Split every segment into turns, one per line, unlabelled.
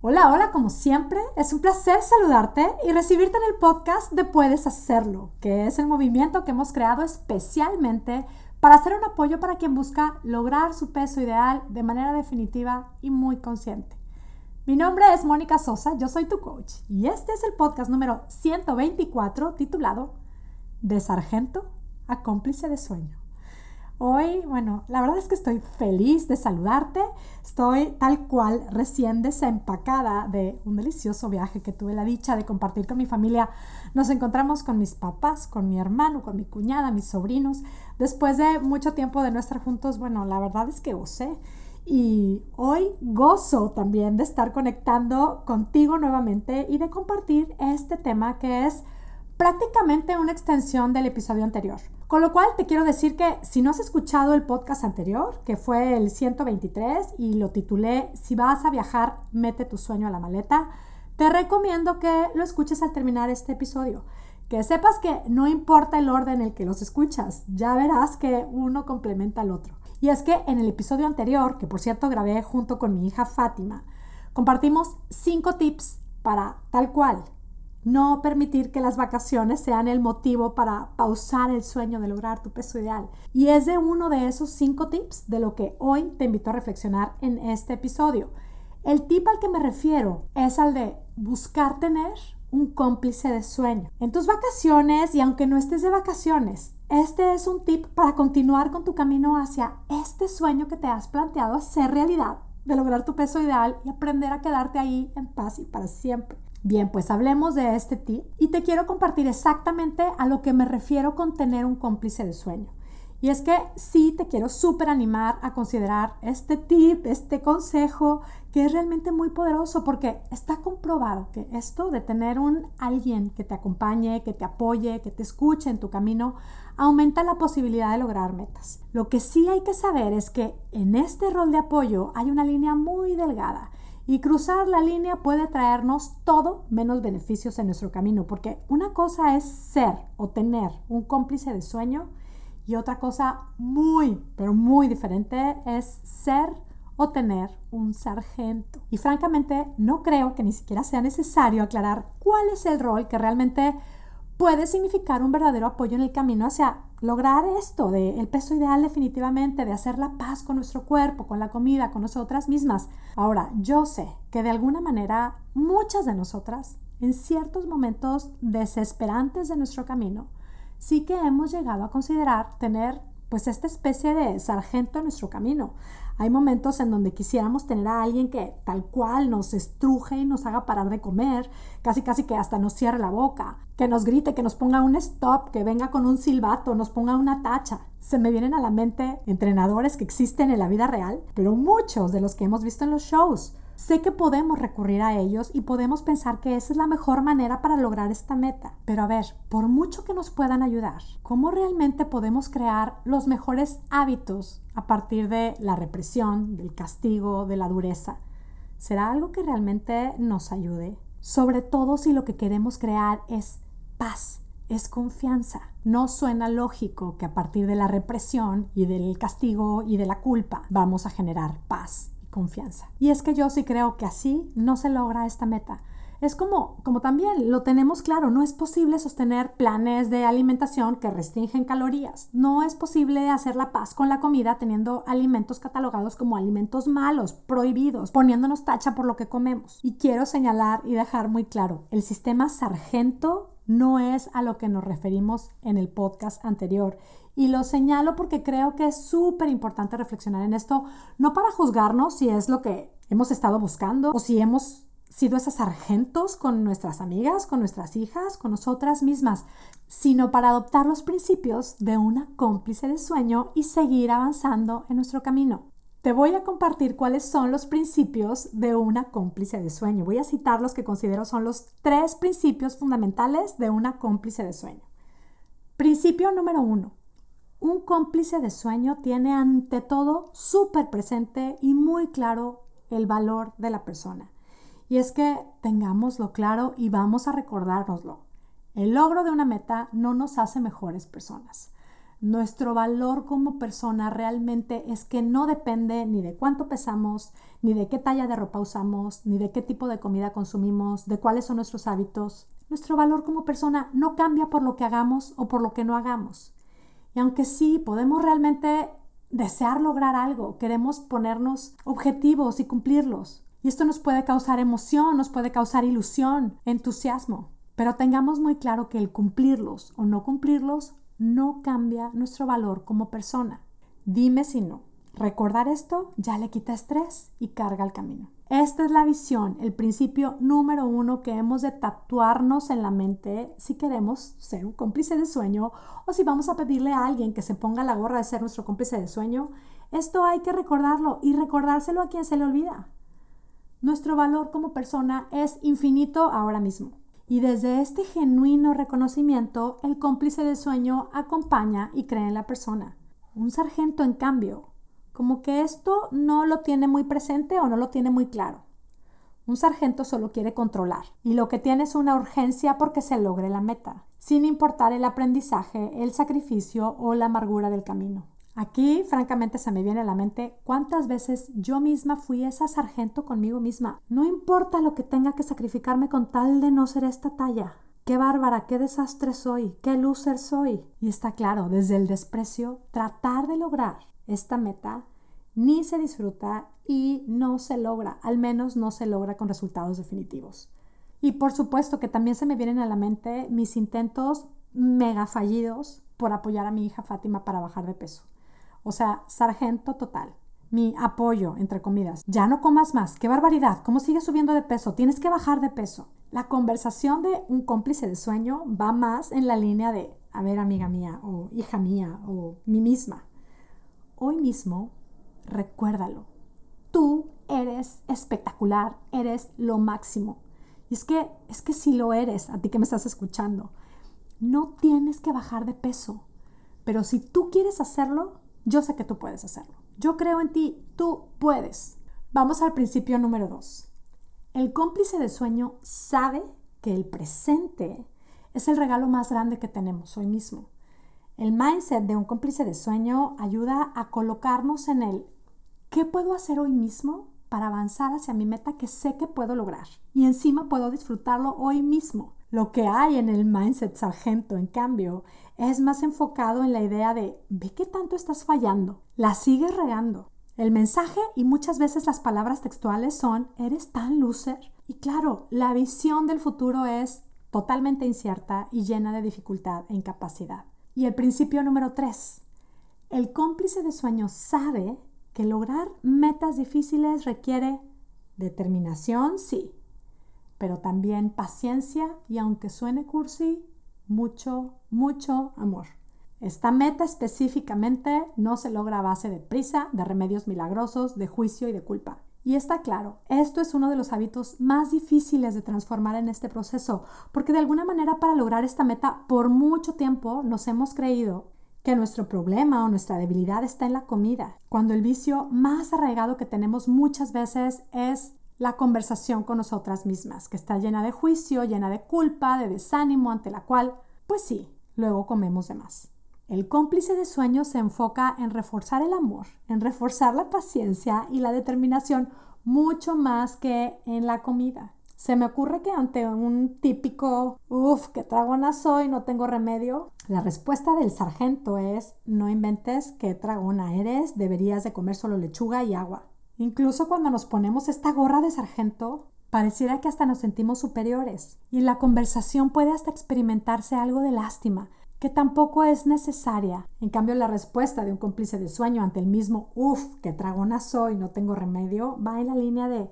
Hola, hola, como siempre, es un placer saludarte y recibirte en el podcast de Puedes Hacerlo, que es el movimiento que hemos creado especialmente para hacer un apoyo para quien busca lograr su peso ideal de manera definitiva y muy consciente. Mi nombre es Mónica Sosa, yo soy tu coach y este es el podcast número 124 titulado De Sargento a cómplice de sueño. Hoy, bueno, la verdad es que estoy feliz de saludarte. Estoy tal cual recién desempacada de un delicioso viaje que tuve la dicha de compartir con mi familia. Nos encontramos con mis papás, con mi hermano, con mi cuñada, mis sobrinos. Después de mucho tiempo de no estar juntos, bueno, la verdad es que gocé. Y hoy gozo también de estar conectando contigo nuevamente y de compartir este tema que es prácticamente una extensión del episodio anterior. Con lo cual te quiero decir que si no has escuchado el podcast anterior, que fue el 123 y lo titulé Si vas a viajar, mete tu sueño a la maleta, te recomiendo que lo escuches al terminar este episodio. Que sepas que no importa el orden en el que los escuchas, ya verás que uno complementa al otro. Y es que en el episodio anterior, que por cierto grabé junto con mi hija Fátima, compartimos cinco tips para tal cual no permitir que las vacaciones sean el motivo para pausar el sueño de lograr tu peso ideal. Y es de uno de esos cinco tips de lo que hoy te invito a reflexionar en este episodio. El tip al que me refiero es al de buscar tener un cómplice de sueño. En tus vacaciones y aunque no estés de vacaciones, este es un tip para continuar con tu camino hacia este sueño que te has planteado hacer realidad, de lograr tu peso ideal y aprender a quedarte ahí en paz y para siempre. Bien, pues hablemos de este tip y te quiero compartir exactamente a lo que me refiero con tener un cómplice de sueño. Y es que sí te quiero súper animar a considerar este tip, este consejo, que es realmente muy poderoso porque está comprobado que esto de tener un alguien que te acompañe, que te apoye, que te escuche en tu camino, aumenta la posibilidad de lograr metas. Lo que sí hay que saber es que en este rol de apoyo hay una línea muy delgada y cruzar la línea puede traernos todo menos beneficios en nuestro camino, porque una cosa es ser o tener un cómplice de sueño y otra cosa muy, pero muy diferente es ser o tener un sargento. Y francamente no creo que ni siquiera sea necesario aclarar cuál es el rol que realmente puede significar un verdadero apoyo en el camino hacia lograr esto, de el peso ideal definitivamente, de hacer la paz con nuestro cuerpo, con la comida, con nosotras mismas. Ahora, yo sé que de alguna manera muchas de nosotras, en ciertos momentos desesperantes de nuestro camino, sí que hemos llegado a considerar tener pues esta especie de sargento en nuestro camino. Hay momentos en donde quisiéramos tener a alguien que tal cual nos estruje y nos haga parar de comer, casi casi que hasta nos cierre la boca, que nos grite, que nos ponga un stop, que venga con un silbato, nos ponga una tacha. Se me vienen a la mente entrenadores que existen en la vida real, pero muchos de los que hemos visto en los shows. Sé que podemos recurrir a ellos y podemos pensar que esa es la mejor manera para lograr esta meta. Pero a ver, por mucho que nos puedan ayudar, ¿cómo realmente podemos crear los mejores hábitos a partir de la represión, del castigo, de la dureza? ¿Será algo que realmente nos ayude? Sobre todo si lo que queremos crear es paz, es confianza. No suena lógico que a partir de la represión y del castigo y de la culpa vamos a generar paz confianza. Y es que yo sí creo que así no se logra esta meta. Es como, como también lo tenemos claro, no es posible sostener planes de alimentación que restringen calorías. No es posible hacer la paz con la comida teniendo alimentos catalogados como alimentos malos, prohibidos, poniéndonos tacha por lo que comemos. Y quiero señalar y dejar muy claro, el sistema sargento no es a lo que nos referimos en el podcast anterior y lo señalo porque creo que es súper importante reflexionar en esto, no para juzgarnos si es lo que hemos estado buscando o si hemos sido esos sargentos con nuestras amigas, con nuestras hijas, con nosotras mismas, sino para adoptar los principios de una cómplice de sueño y seguir avanzando en nuestro camino. Te voy a compartir cuáles son los principios de una cómplice de sueño. Voy a citar los que considero son los tres principios fundamentales de una cómplice de sueño. Principio número uno. Un cómplice de sueño tiene ante todo súper presente y muy claro el valor de la persona. Y es que tengámoslo claro y vamos a recordárnoslo. El logro de una meta no nos hace mejores personas. Nuestro valor como persona realmente es que no depende ni de cuánto pesamos, ni de qué talla de ropa usamos, ni de qué tipo de comida consumimos, de cuáles son nuestros hábitos. Nuestro valor como persona no cambia por lo que hagamos o por lo que no hagamos. Y aunque sí podemos realmente desear lograr algo, queremos ponernos objetivos y cumplirlos. Y esto nos puede causar emoción, nos puede causar ilusión, entusiasmo. Pero tengamos muy claro que el cumplirlos o no cumplirlos no cambia nuestro valor como persona. Dime si no. Recordar esto ya le quita estrés y carga el camino. Esta es la visión, el principio número uno que hemos de tatuarnos en la mente si queremos ser un cómplice de sueño o si vamos a pedirle a alguien que se ponga la gorra de ser nuestro cómplice de sueño. Esto hay que recordarlo y recordárselo a quien se le olvida. Nuestro valor como persona es infinito ahora mismo. Y desde este genuino reconocimiento, el cómplice de sueño acompaña y cree en la persona. Un sargento, en cambio, como que esto no lo tiene muy presente o no lo tiene muy claro. Un sargento solo quiere controlar y lo que tiene es una urgencia porque se logre la meta, sin importar el aprendizaje, el sacrificio o la amargura del camino. Aquí, francamente, se me viene a la mente cuántas veces yo misma fui esa sargento conmigo misma. No importa lo que tenga que sacrificarme con tal de no ser esta talla. Qué bárbara, qué desastre soy, qué loser soy. Y está claro, desde el desprecio, tratar de lograr esta meta ni se disfruta y no se logra, al menos no se logra con resultados definitivos. Y por supuesto que también se me vienen a la mente mis intentos mega fallidos por apoyar a mi hija Fátima para bajar de peso. O sea, sargento total. Mi apoyo, entre comidas. Ya no comas más. ¡Qué barbaridad! ¿Cómo sigues subiendo de peso? Tienes que bajar de peso. La conversación de un cómplice de sueño va más en la línea de, a ver, amiga mía, o hija mía, o mí misma. Hoy mismo, recuérdalo. Tú eres espectacular, eres lo máximo. Y es que, es que si lo eres, a ti que me estás escuchando, no tienes que bajar de peso. Pero si tú quieres hacerlo, yo sé que tú puedes hacerlo. Yo creo en ti, tú puedes. Vamos al principio número dos. El cómplice de sueño sabe que el presente es el regalo más grande que tenemos hoy mismo. El mindset de un cómplice de sueño ayuda a colocarnos en el ¿qué puedo hacer hoy mismo para avanzar hacia mi meta que sé que puedo lograr? Y encima puedo disfrutarlo hoy mismo. Lo que hay en el mindset sargento, en cambio, es más enfocado en la idea de ve qué tanto estás fallando, la sigues regando. El mensaje y muchas veces las palabras textuales son eres tan loser. Y claro, la visión del futuro es totalmente incierta y llena de dificultad e incapacidad. Y el principio número tres, el cómplice de sueños sabe que lograr metas difíciles requiere determinación, sí, pero también paciencia y aunque suene cursi, mucho, mucho amor. Esta meta específicamente no se logra a base de prisa, de remedios milagrosos, de juicio y de culpa. Y está claro, esto es uno de los hábitos más difíciles de transformar en este proceso, porque de alguna manera para lograr esta meta por mucho tiempo nos hemos creído que nuestro problema o nuestra debilidad está en la comida, cuando el vicio más arraigado que tenemos muchas veces es la conversación con nosotras mismas, que está llena de juicio, llena de culpa, de desánimo, ante la cual, pues sí, luego comemos de más. El cómplice de sueños se enfoca en reforzar el amor, en reforzar la paciencia y la determinación mucho más que en la comida. Se me ocurre que ante un típico, uff, qué tragona soy, no tengo remedio, la respuesta del sargento es, no inventes qué tragona eres, deberías de comer solo lechuga y agua. Incluso cuando nos ponemos esta gorra de sargento, pareciera que hasta nos sentimos superiores. Y en la conversación puede hasta experimentarse algo de lástima, que tampoco es necesaria. En cambio, la respuesta de un cómplice de sueño ante el mismo uff, que tragona soy, no tengo remedio, va en la línea de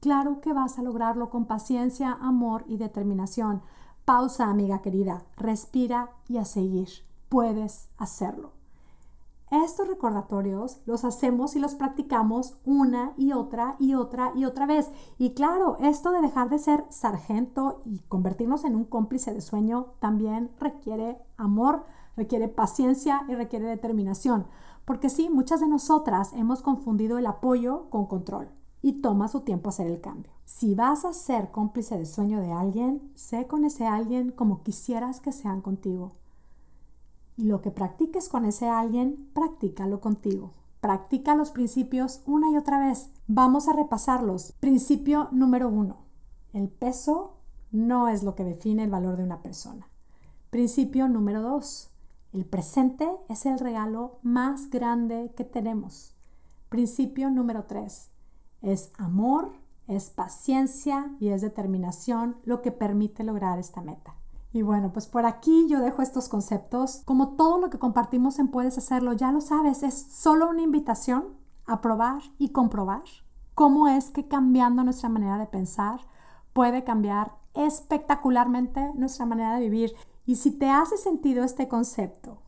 claro que vas a lograrlo con paciencia, amor y determinación. Pausa, amiga querida, respira y a seguir. Puedes hacerlo. Estos recordatorios los hacemos y los practicamos una y otra y otra y otra vez. Y claro, esto de dejar de ser sargento y convertirnos en un cómplice de sueño también requiere amor, requiere paciencia y requiere determinación. Porque sí, muchas de nosotras hemos confundido el apoyo con control y toma su tiempo hacer el cambio. Si vas a ser cómplice de sueño de alguien, sé con ese alguien como quisieras que sean contigo Y lo que practiques con ese alguien, practícalo contigo. Practica los principios una y otra vez. Vamos a repasarlos. Principio número uno. El peso no es lo que define el valor de una persona. Principio número dos. El presente es el regalo más grande que tenemos. Principio número tres. Es amor, es paciencia y es determinación lo que permite lograr esta meta. Y bueno, pues por aquí yo dejo estos conceptos. Como todo lo que compartimos en Puedes Hacerlo, ya lo sabes, es solo una invitación a probar y comprobar cómo es que cambiando nuestra manera de pensar puede cambiar espectacularmente nuestra manera de vivir. Y si te hace sentido este concepto,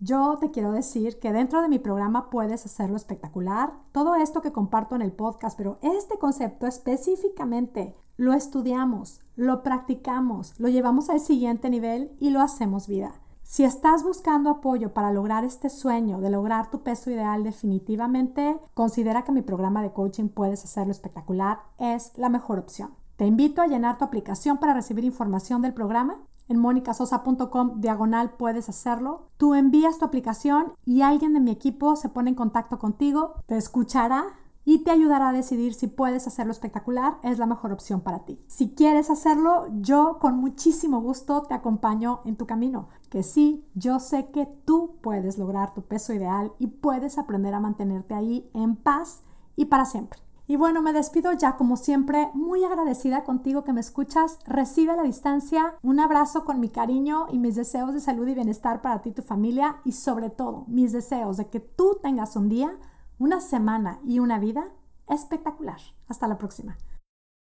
yo te quiero decir que dentro de mi programa puedes hacerlo espectacular. Todo esto que comparto en el podcast, pero este concepto específicamente lo estudiamos, lo practicamos, lo llevamos al siguiente nivel y lo hacemos vida. Si estás buscando apoyo para lograr este sueño de lograr tu peso ideal definitivamente, considera que mi programa de coaching Puedes Hacerlo Espectacular es la mejor opción. Te invito a llenar tu aplicación para recibir información del programa. En monicasosa.com diagonal puedes hacerlo. Tú envías tu aplicación y alguien de mi equipo se pone en contacto contigo, te escuchará y te ayudará a decidir si puedes hacerlo espectacular, es la mejor opción para ti. Si quieres hacerlo, yo con muchísimo gusto te acompaño en tu camino. Que sí, yo sé que tú puedes lograr tu peso ideal y puedes aprender a mantenerte ahí en paz y para siempre. Y bueno, me despido ya como siempre, muy agradecida contigo que me escuchas. Recibe a la distancia un abrazo con mi cariño y mis deseos de salud y bienestar para ti y tu familia y sobre todo mis deseos de que tú tengas un día una semana y una vida espectacular. Hasta la próxima.